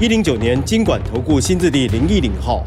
一零九年金管投顾新字第零一零号。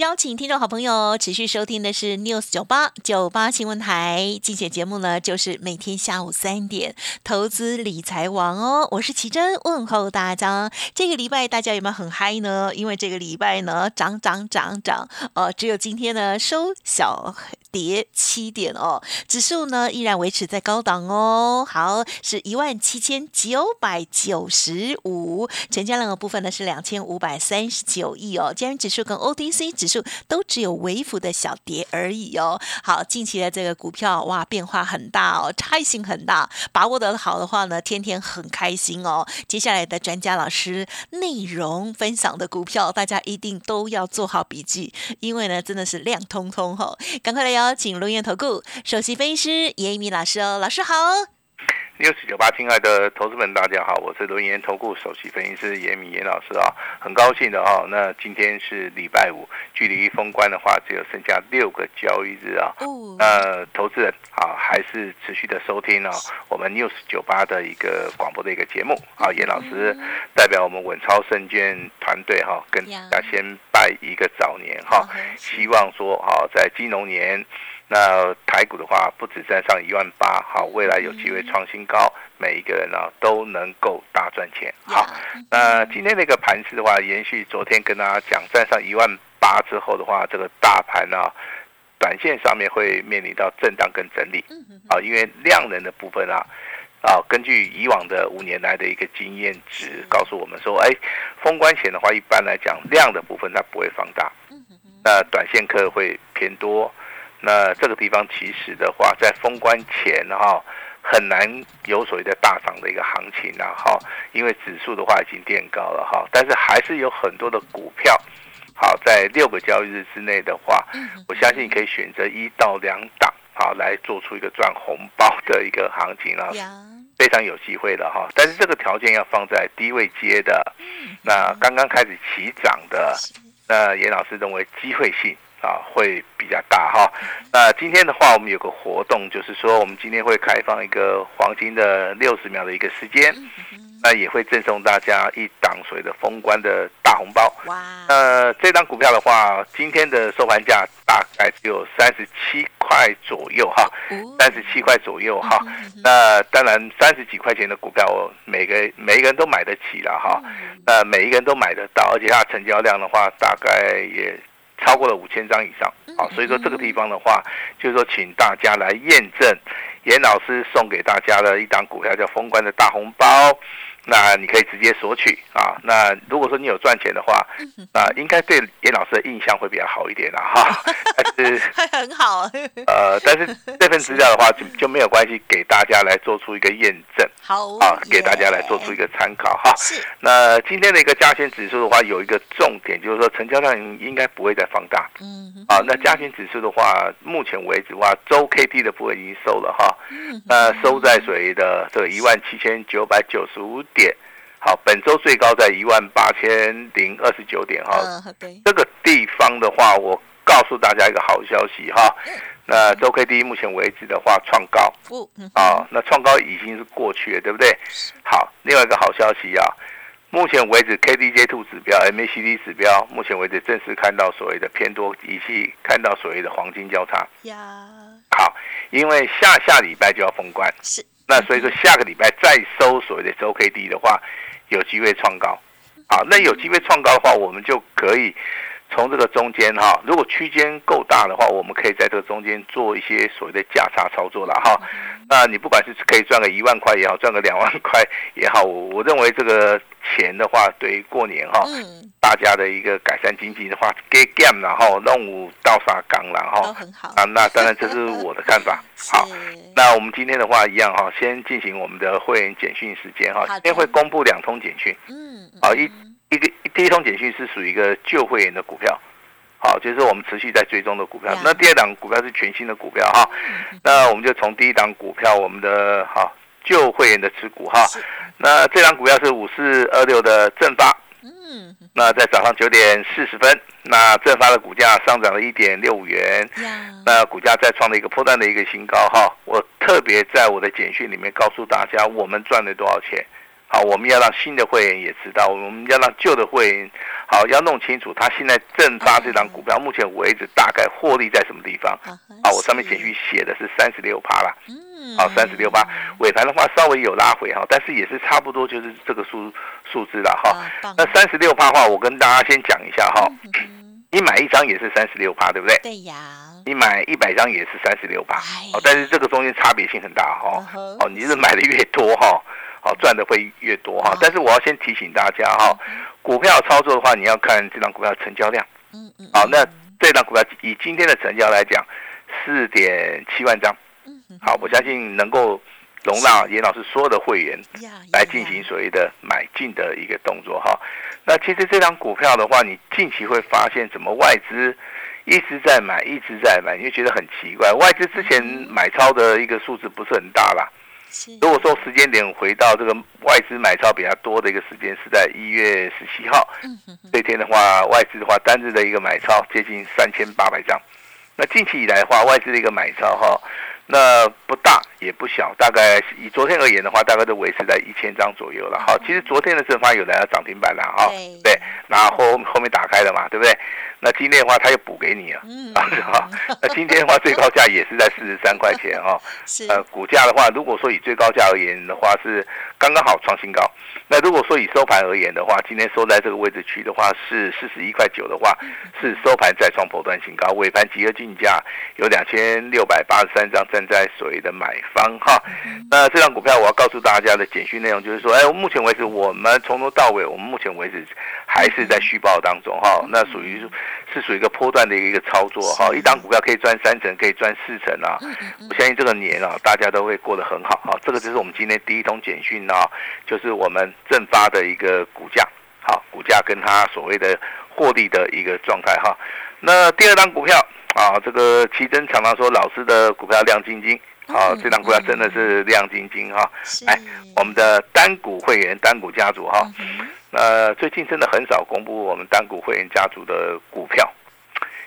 邀请听众好朋友持续收听的是 News 九八九八新闻台，竞选节目呢，就是每天下午三点投资理财王哦，我是奇珍，问候大家。这个礼拜大家有没有很嗨呢？因为这个礼拜呢，涨涨涨涨，呃，只有今天呢收小跌七点哦，指数呢依然维持在高档哦。好，是一万七千九百九十五，成交量的部分呢是两千五百三十九亿哦。今天指数跟 OTC 指都只有微幅的小跌而已哦。好，近期的这个股票哇，变化很大哦，差异性很大。把握得好的话呢，天天很开心哦。接下来的专家老师内容分享的股票，大家一定都要做好笔记，因为呢，真的是亮通通哦。赶快来邀请龙岩投顾首席分析师严一鸣老师哦，老师好。六四九八，亲爱的投资们，大家好，我是轮研投顾首席分析师严敏严老师啊，很高兴的哈。那今天是礼拜五，距离封关的话只有剩下六个交易日啊。哦。那投资人啊，还是持续的收听啊，我们 news 九八的一个广播的一个节目啊。严老师代表我们稳超证券团队哈，跟大家先拜一个早年哈，希望说啊，在金融年。那台股的话，不止站上一万八，好，未来有机会创新高，每一个人呢都能够大赚钱。好，那今天那个盘势的话，延续昨天跟大家讲，站上一万八之后的话，这个大盘呢，短线上面会面临到震荡跟整理。啊，因为量能的部分啊，啊，根据以往的五年来的一个经验值，告诉我们说，哎，封关前的话，一般来讲量的部分它不会放大，那短线客会偏多。那这个地方其实的话，在封关前哈，很难有所谓的大涨的一个行情呐哈，因为指数的话已经垫高了哈，但是还是有很多的股票，好在六个交易日之内的话，我相信你可以选择一到两档好来做出一个赚红包的一个行情啊，非常有机会的哈，但是这个条件要放在低位接的，那刚刚开始起涨的，那严老师认为机会性。啊，会比较大哈。那今天的话，我们有个活动，就是说我们今天会开放一个黄金的六十秒的一个时间，那也会赠送大家一档所谓的封关的大红包。哇！呃，这张股票的话，今天的收盘价大概只有三十七块左右哈，三十七块左右哈。那当然，三十几块钱的股票，每个每一个人都买得起了哈。那每一个人都买得到，而且它成交量的话，大概也。超过了五千张以上，好，所以说这个地方的话，就是说请大家来验证严老师送给大家的一档股票叫封关的大红包。那你可以直接索取啊。那如果说你有赚钱的话，那应该对严老师的印象会比较好一点啦，哈。但是 很好。呃，但是这份资料的话就就没有关系，给大家来做出一个验证。好啊，给大家来做出一个参考哈。是。那今天的一个加权指数的话，有一个重点就是说，成交量应该不会再放大。嗯。啊，那加权指数的话，目前为止的话，周 K D 的部分已经收了哈。嗯。那收在谁的这个一万七千九百九十五点，好，本周最高在一万八千零二十九点哈。这个地方的话，我告诉大家一个好消息哈。那周 K D 目前为止的话创高，啊，那创高已经是过去了，对不对？好，另外一个好消息啊，目前为止 K D J Two 指标、M A C D 指标，目前为止正式看到所谓的偏多仪器，看到所谓的黄金交叉。呀，好，因为下下礼拜就要封关，是。那所以说下个礼拜再收所谓的周 K D 的话，有机会创高，啊，那有机会创高的话，我们就可以从这个中间哈，如果区间够大的话，我们可以在这个中间做一些所谓的价差操作了哈。那你不管是可以赚个一万块也好，赚个两万块也好，我我认为这个钱的话，对于过年哈，嗯，大家的一个改善经济的话，给 game 然后弄五到沙缸然都后很好。啊，那当然这是我的看法。好，那我们今天的话一样哈，先进行我们的会员简讯时间哈今天会公布两通简讯，嗯，好一一个第一通简讯是属于一个旧会员的股票。好，就是我们持续在追踪的股票。那第二档股票是全新的股票哈。那我们就从第一档股票，我们的好旧会员的持股哈。那这档股票是五四二六的正发。嗯那在早上九点四十分，那正发的股价上涨了一点六五元，那股价再创了一个破断的一个新高哈。我特别在我的简讯里面告诉大家，我们赚了多少钱。好，我们要让新的会员也知道，我们要让旧的会员好要弄清楚，他现在正发这张股票，目前为止大概获利在什么地方。啊啊，我上面简讯写的是三十六趴啦，嗯，好，三十六趴，尾盘的话稍微有拉回哈，但是也是差不多就是这个数数字了哈。那三十六趴的话，我跟大家先讲一下哈，嗯你买一张也是三十六趴，对不对？对呀，你买一百张也是三十六趴哎，哦，但是这个中间差别性很大哈。哦，你是买的越多哈，好赚的会越多哈啊。但是我要先提醒大家哈，股票操作的话，你要看这张股票成交量。嗯嗯，好，那这张股票以今天的成交来讲，四点七万张。嗯嗯好，我相信能够容纳严老师所有的会员呀来进行所谓的买进的一个动作哈。那其实这张股票的话，你近期会发现怎么外资一直在买，一直在买，你会觉得很奇怪。外资之前买超的一个数字不是很大啦。是如果说时间点回到这个外资买超比较多的一个时间是在一月十七号，嗯这天的话，外资的话单日的一个买超接近三千八百张。那近期以来的话，外资的一个买超哈，那不大也不小，大概以昨天而言的话，大概都维持在一千张左右了哈。其实昨天的正发有来到涨停板了哈，对对，然后后后面打开了嘛，对不对？那今天的话，他又补给你啊，嗯 啊？那今天的话，最高价也是在四十三块钱哈。是呃，股价的话，如果说以最高价而言的话，是刚刚好创新高。那如果说以收盘而言的话，今天收在这个位置区的话是四十一块九的话，是收盘再创波段新高，尾盘集合竞价有两千六百八十三张站在所谓的买方哈。那这张股票我要告诉大家的简讯内容就是说，哎，目前为止我们从头到尾，我们目前为止还是在续报当中哈。那属于是属于一个波段的一个操作哈，一档股票可以赚三成，可以赚四成啊。我相信这个年啊，大家都会过得很好哈。这个就是我们今天第一通简讯啊，就是我们正发的一个股价，好，股价跟它所谓的获利的一个状态哈。那第二档股票啊，这个奇珍常常说老师的股票亮晶晶，啊，这档股票真的是亮晶晶哈。是哎，我们的单股会员、单股家族哈，嗯哼那最近真的很少公布我们单股会员家族的股票，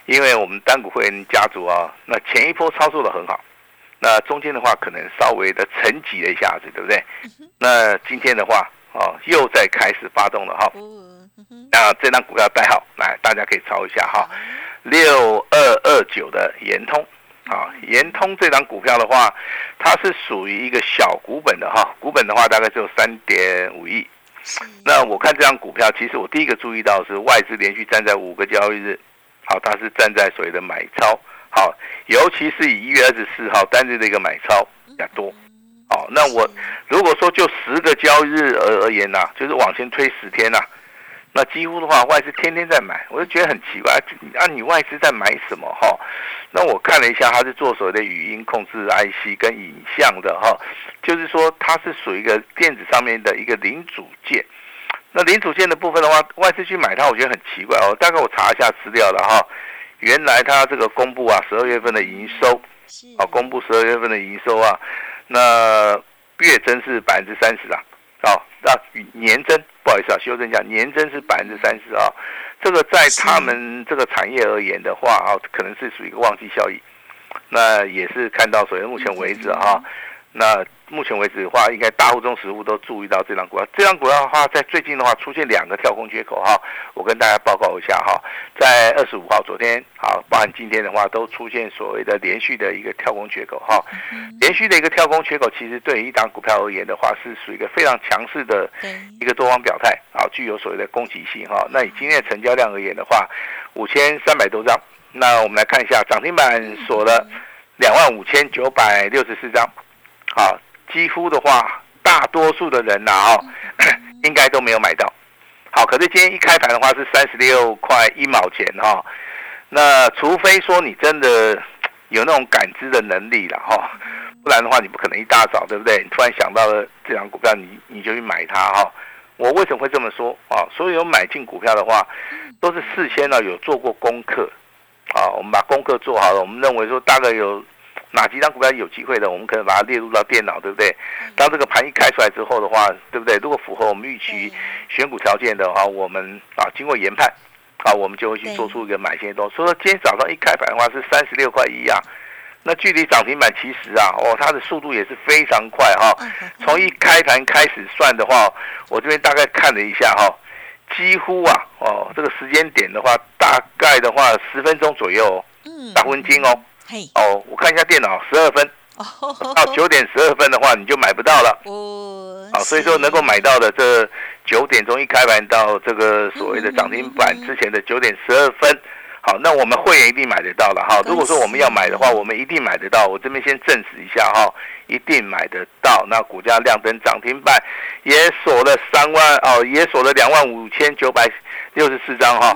因为我们单股会员家族啊，那前一波操作的很好，那中间的话可能稍微的沉寂了一下子，对不对？那今天的话哦，又在开始发动了哈。那这张股票代号来，大家可以抄一下哈，六二二九的延通。啊，延通这张股票的话，它是属于一个小股本的哈，股本的话大概只有三点五亿。那我看这张股票，其实我第一个注意到是外资连续站在五个交易日，好，它是站在所谓的买超，好，尤其是以一月二十四号单日的一个买超比较多，好，那我如果说就十个交易日而而言呐、就是往前推十天呐、那几乎的话外资天天在买，我就觉得很奇怪，啊，你外资在买什么哈？那我看了一下，它是做所谓的语音控制 IC 跟影像的哈，就是说它是属于一个电子上面的一个零组件。那零组件的部分的话，外资去买它，我觉得很奇怪哦。大概我查一下资料了哈，原来它这个公布啊，十二月份的营收是啊，公布十二月份的营收啊，那月增是百分之三十啊，哦，那年增不好意思啊，修正一下，年增是百分之三十啊。这个在他们这个产业而言的话啊，可能是属于一个旺季效益。那也是看到，所以目前为止哈、那目前为止的话，应该大户中实物都注意到这张股票。这张股票的话，在最近的话出现两个跳空缺口哈，我跟大家报告一下哈，在二十五号昨天好，包含今天的话，都出现所谓的连续的一个跳空缺口哈。连续的一个跳空缺口，其实对于一档股票而言的话，是属于一个非常强势的一个多方表态啊，具有所谓的攻击性哈。那以今天的成交量而言的话，五千三百多张。那我们来看一下，涨停板锁了两万五千九百六十四张，好，几乎的话，大多数的人呐、哦，应该都没有买到。好，可是今天一开盘的话是三十六块一毛钱哈，那除非说你真的有那种感知的能力了哈，不然的话你不可能一大早对不对？你突然想到了这张股票，你你就去买它哈。我为什么会这么说啊？所有买进股票的话，都是事先呢有做过功课啊，我们把功课做好了，我们认为说大概有。哪几张股票有机会的，我们可能把它列入到电脑，对不对？当这个盘一开出来之后的话，对不对？如果符合我们预期选股条件的话，我们啊经过研判，啊我们就会去做出一个买进动作。所以说今天早上一开盘的话是三十六块一啊，那距离涨停板其实啊，哦它的速度也是非常快哈。从一开盘开始算的话，我这边大概看了一下哈，几乎啊哦这个时间点的话，大概的话十分钟左右，嗯大分金哦。哦，我看一下电脑，十二分到九点十二分的话，你就买不到了。哦，啊，所以说能够买到的这九点钟一开盘到这个所谓的涨停板之前的九点十二分，好，那我们会员一定买得到了哈。如果说我们要买的话，我们一定买得到。我这边先证实一下哈，一定买得到。那股价亮灯涨停板也锁了三万哦，也锁了两万五千九百六十四张哈，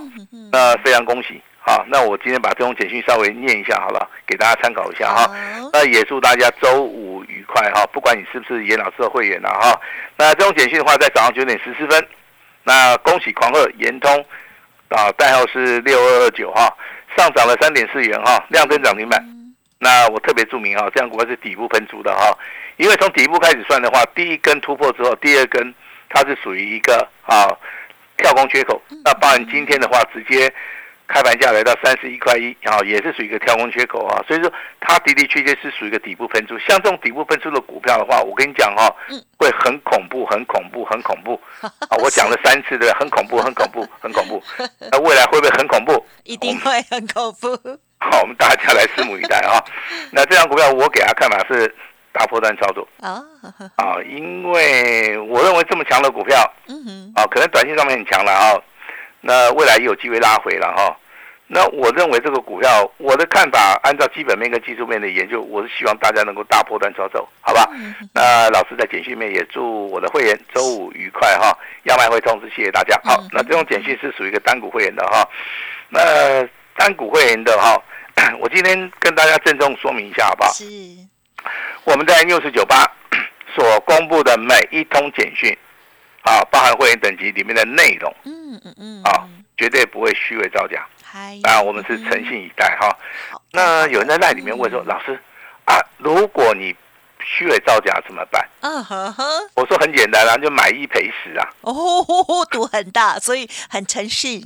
那非常恭喜。好，那我今天把这种简讯稍微念一下好了，给大家参考一下哈。那也祝大家周五愉快哈，不管你是不是严老师的会员了哈。那这种简讯的话，在早上九点十四分，那恭喜狂贺延通啊，代号是六二二九哈，上涨了三点四元哈，量增涨停板。那我特别注明哈，这样股票是底部喷出的哈，因为从底部开始算的话，第一根突破之后，第二根它是属于一个啊跳空缺口，那包含今天的话直接。开盘价来到三十一块一，啊，也是属于一个跳空缺口啊，所以说它的的确确是属于一个底部喷出。像这种底部喷出的股票的话，我跟你讲哈，会很恐怖，很恐怖，很恐怖 啊！我讲了三次对，很恐怖，很恐怖，很恐怖。那未来会不会很恐怖？一定会很恐怖。好，我们大家来拭目以待啊！那这张股票我给他看法是大波段操作啊啊，因为我认为这么强的股票，嗯哼，啊，可能短信上面很强了啊。那未来也有机会拉回了哈，那我认为这个股票，我的看法，按照基本面跟技术面的研究，我是希望大家能够大波段操作，好吧？那老师在简讯面也祝我的会员周五愉快哈，要卖会通知，谢谢大家。好，那这种简讯是属于一个单股会员的哈，那单股会员的哈，我今天跟大家郑重说明一下好不好？是，我们在六十九八所公布的每一通简讯。啊，包含会员等级里面的内容，嗯嗯嗯，啊，绝对不会虚伪造假。啊，我们是诚信以待哈。那有人在那里面问说，老师啊，如果你虚伪造假怎么办？嗯哼哼，我说很简单啊，就买一赔十啊。哦，赌很大，所以很诚信。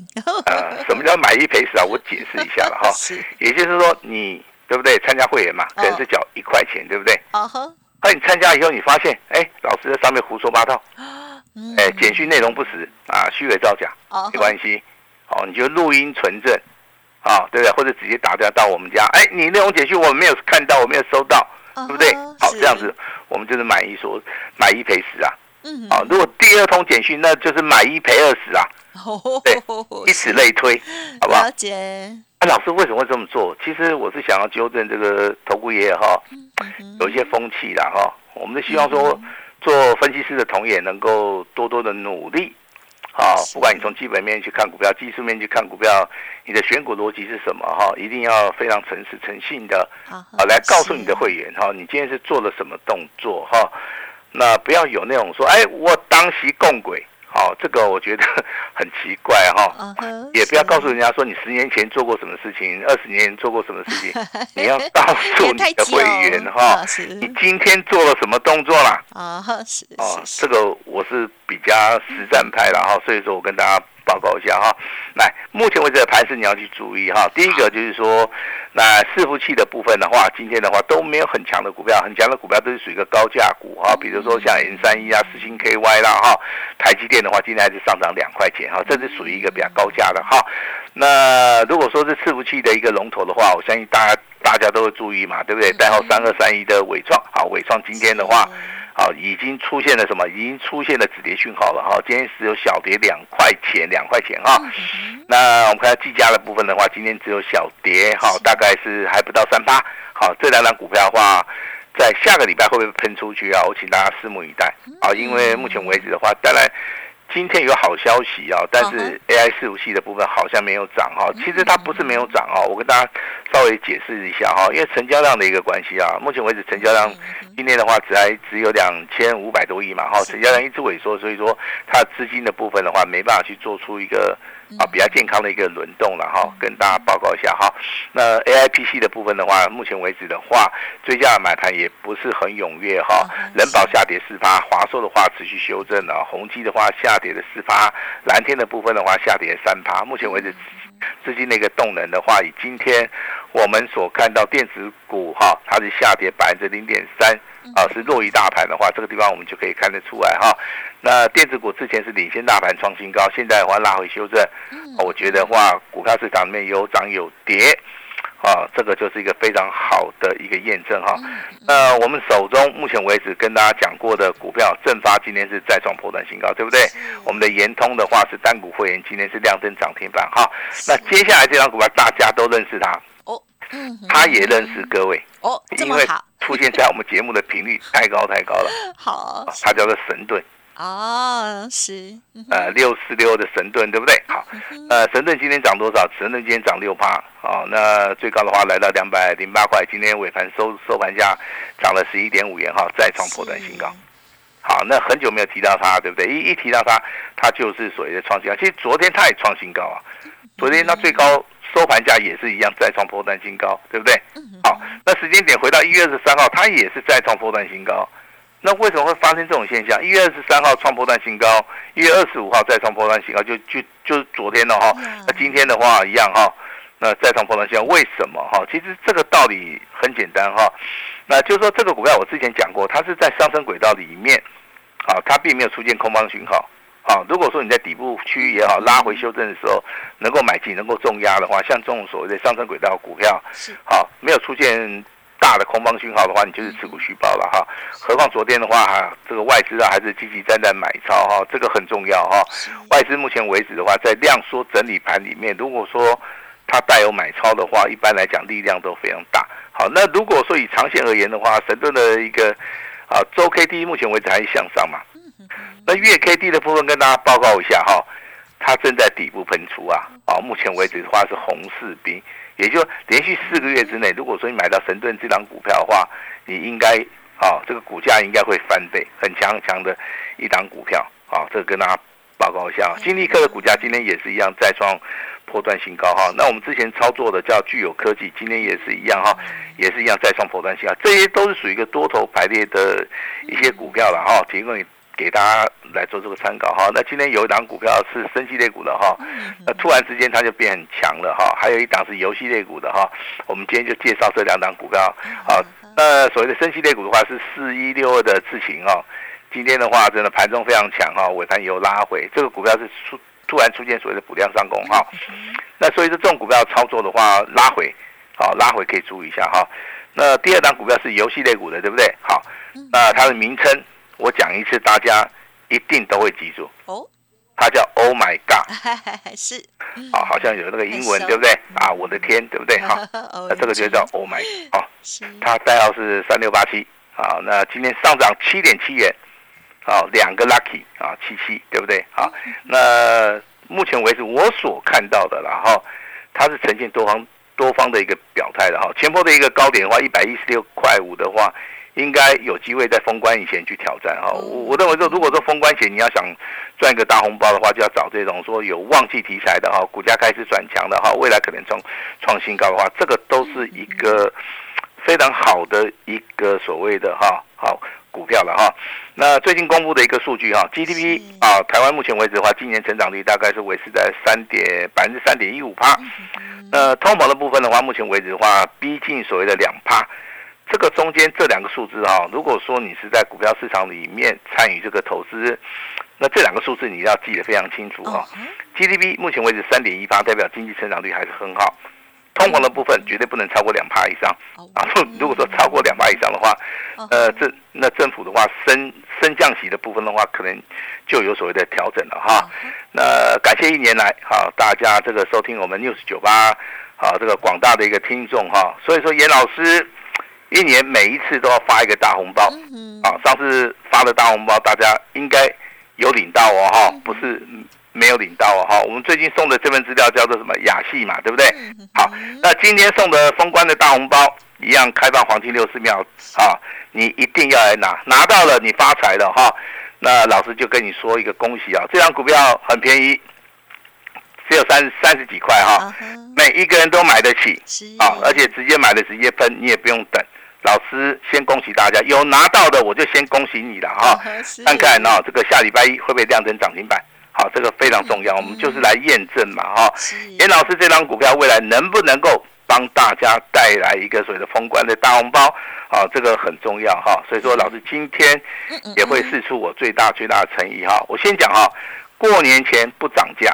呃，什么叫买一赔十啊？我解释一下了哈。是，也就是说你对不对？参加会员嘛，可能是缴一块钱，对不对？啊哼。那你参加以后，你发现哎，老师在上面胡说八道。哎，简讯内容不实啊，虚伪造假，没关系，哦，你就录音存证，啊，对不对？或者直接打电话到我们家，哎，你内容简讯我们没有看到，我没有收到，对不对？好，这样子我们就是买一说买一赔十啊，嗯，啊，如果第二通简讯，那就是买一赔二十啊，对，以此类推，好不好？了解。那老师为什么会这么做？其实我是想要纠正这个投顾业哈，有一些风气啦哈，我们是希望说。做分析师的同也能够多多的努力，啊，不管你从基本面去看股票，技术面去看股票，你的选股逻辑是什么？哈，一定要非常诚实、诚信的，啊，来告诉你的会员，哈，你今天是做了什么动作？哈，那不要有那种说，哎，我当时共轨。好，这个我觉得很奇怪哈，也不要告诉人家说你十年前做过什么事情，二十年前做过什么事情，你要告诉你的会员哈，你今天做了什么动作啦？啊，是哦，这个我是比较实战派了哈，所以说我跟大家。报告一下哈，来，目前为止的盘势你要去注意哈。第一个就是说，那伺服器的部分的话，今天的话都没有很强的股票，很强的股票都是属于一个高价股哈。比如说像 N 三一啊、四星 KY 啦哈，台积电的话今天还是上涨两块钱哈，这是属于一个比较高价的哈。那如果说是伺服器的一个龙头的话，我相信大家大家都会注意嘛，对不对？代号三二三一的伟创，好，伟创今天的话。好，已经出现了什么？已经出现了止跌讯号了哈。今天只有小跌两块钱，两块钱哈。那我们看计价的部分的话，今天只有小跌哈，大概是还不到三八。好，这两张股票的话，在下个礼拜会不会喷出去啊？我请大家拭目以待啊。因为目前为止的话，当然今天有好消息啊，但是 AI 伺服器的部分好像没有涨哈。其实它不是没有涨啊，我跟大家稍微解释一下哈，因为成交量的一个关系啊，目前为止成交量今天的话只还只有两千五百多亿嘛哈，成交量一直萎缩，所以说它资金的部分的话没办法去做出一个。啊，比较健康的一个轮动了哈，跟大家报告一下哈。那 A I P C 的部分的话，目前为止的话，追加买盘也不是很踊跃哈。人保下跌四发，华硕的话持续修正了，宏基的话下跌了四发，蓝天的部分的话下跌三趴。目前为止。资金的一个动能的话，以今天我们所看到电子股哈，它是下跌百分之零点三啊，是弱于大盘的话，这个地方我们就可以看得出来哈。那电子股之前是领先大盘创新高，现在的话拉回修正，我觉得话股票市场里面有涨有跌。啊，这个就是一个非常好的一个验证哈。那我们手中目前为止跟大家讲过的股票，正发今天是再创破断新高，对不对？我们的延通的话是单股会员，今天是亮灯涨停板哈。那接下来这张股票大家都认识它哦，他也认识各位哦，因为出现在我们节目的频率太高太高了。好，它叫做神盾。哦，是，呃，六四六的神盾，对不对？好，呃，神盾今天涨多少？神盾今天涨六趴，好，那最高的话来到两百零八块，今天尾盘收收盘价涨了十一点五元，哈，再创破断新高。好，那很久没有提到它，对不对？一一提到它，它就是所谓的创新高。其实昨天它也创新高啊，昨天它最高收盘价也是一样再创破断新高，对不对？好，那时间点回到一月二十三号，它也是再创破断新高。那为什么会发生这种现象？一月二十三号创破断新高，一月二十五号再创破断新高，就就就是昨天了哈。那今天的话一样哈，那再创破断新高，为什么哈？其实这个道理很简单哈，那就是说这个股票我之前讲过，它是在上升轨道里面，啊，它并没有出现空方讯号，啊，如果说你在底部区域也好，拉回修正的时候能够买进，能够重压的话，像这种所谓的上升轨道股票，是好没有出现。大的空方讯号的话，你就是持股虚报了哈。何况昨天的话，哈，这个外资啊还是积极站在买超哈，这个很重要哈。外资目前为止的话，在量缩整理盘里面，如果说它带有买超的话，一般来讲力量都非常大。好，那如果说以长线而言的话，神盾的一个啊周 K D 目前为止还是向上嘛。那月 K D 的部分跟大家报告一下哈，它正在底部喷出啊。啊，目前为止的话是红四兵。也就连续四个月之内，如果说你买到神盾这张股票的话，你应该啊，这个股价应该会翻倍，很强很强的一档股票啊。这个跟大家报告一下，金立科的股价今天也是一样再创破断新高哈。那我们之前操作的叫具有科技，今天也是一样哈，也是一样再创破断新高，这些都是属于一个多头排列的一些股票了哈，提供你。给大家来做这个参考哈，那今天有一档股票是升息类股的哈，那突然之间它就变很强了哈，还有一档是游戏类股的哈，我们今天就介绍这两档股票好，那所谓的升息类股的话是四一六二的智勤哈，今天的话真的盘中非常强哈，尾盘有拉回，这个股票是出突然出现所谓的补量上攻哈，那所以说这种股票操作的话拉回，好拉回可以注意一下哈，那第二档股票是游戏类股的对不对？好，那它的名称。我讲一次，大家一定都会记住哦。它叫 Oh my God，是啊，好像有那个英文，对不对？啊，我的天，对不对？哈，那这个就叫 Oh my，哦，它代号是三六八七。好，那今天上涨七点七元，好，两个 Lucky 啊，七七，对不对？好，那目前为止我所看到的，然后它是呈现多方多方的一个表态的哈。前波的一个高点的话，一百一十六块五的话。应该有机会在封关以前去挑战哈，我我认为说，如果说封关前你要想赚一个大红包的话，就要找这种说有旺季题材的哈，股价开始转强的哈，未来可能创创新高的话，这个都是一个非常好的一个所谓的哈好股票了哈。那最近公布的一个数据哈，GDP 啊，台湾目前为止的话，今年成长率大概是维持在三点百分之三点一五帕。那通膨的部分的话，目前为止的话，逼近所谓的两帕。这个中间这两个数字啊，如果说你是在股票市场里面参与这个投资，那这两个数字你要记得非常清楚啊。GDP 目前为止三点一八，代表经济成长率还是很好。通膨的部分绝对不能超过两趴以上啊！如果说超过两趴以上的话，呃，这那政府的话升升降息的部分的话，可能就有所谓的调整了哈。那感谢一年来啊大家这个收听我们 news 九八啊这个广大的一个听众哈。所以说严老师。一年每一次都要发一个大红包，啊，上次发的大红包大家应该有领到哦哈，不是没有领到哦哈。我们最近送的这份资料叫做什么雅戏嘛，对不对？好，那今天送的封关的大红包一样开放黄金六十秒啊，你一定要来拿，拿到了你发财了哈。那老师就跟你说一个恭喜啊，这张股票很便宜。只有三三十几块哈，每一个人都买得起啊，而且直接买的直接分，你也不用等。老师先恭喜大家，有拿到的我就先恭喜你了哈。看看哦，这个下礼拜一会不会亮灯涨停板？好，这个非常重要，我们就是来验证嘛哈。严老师这张股票未来能不能够帮大家带来一个所谓的封关的大红包？啊，这个很重要哈。所以说，老师今天也会试出我最大最大的诚意哈。我先讲哈，过年前不涨价。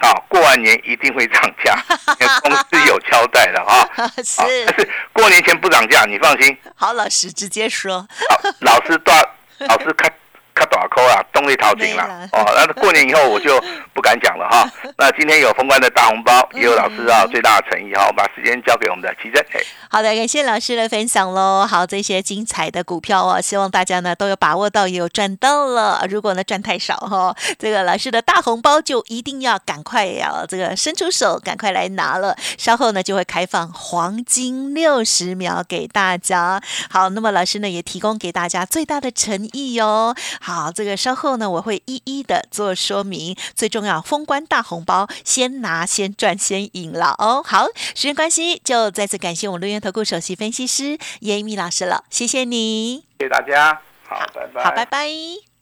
好，过完年一定会涨价，公司有交代的 啊。是，但是过年前不涨价，你放心。好，老师直接说。好，老师断，老师看。卡大扣啊，动力淘金了哦。那过年以后我就不敢讲了哈。那今天有封关的大红包，也有老师啊最大的诚意哈。我把时间交给我们的奇珍。好的，感谢老师的分享喽。好，这些精彩的股票哦，希望大家呢都有把握到，也有赚到了。如果呢赚太少哈，这个老师的大红包就一定要赶快要这个伸出手，赶快来拿了。稍后呢就会开放黄金六十秒给大家。好，那么老师呢也提供给大家最大的诚意哦。好，这个稍后呢，我会一一的做说明。最重要，封关大红包，先拿先赚先赢了哦。好，时间关系，就再次感谢我们录音投顾首席分析师叶一米老师了，谢谢你，谢谢大家，好，拜拜，好，拜拜。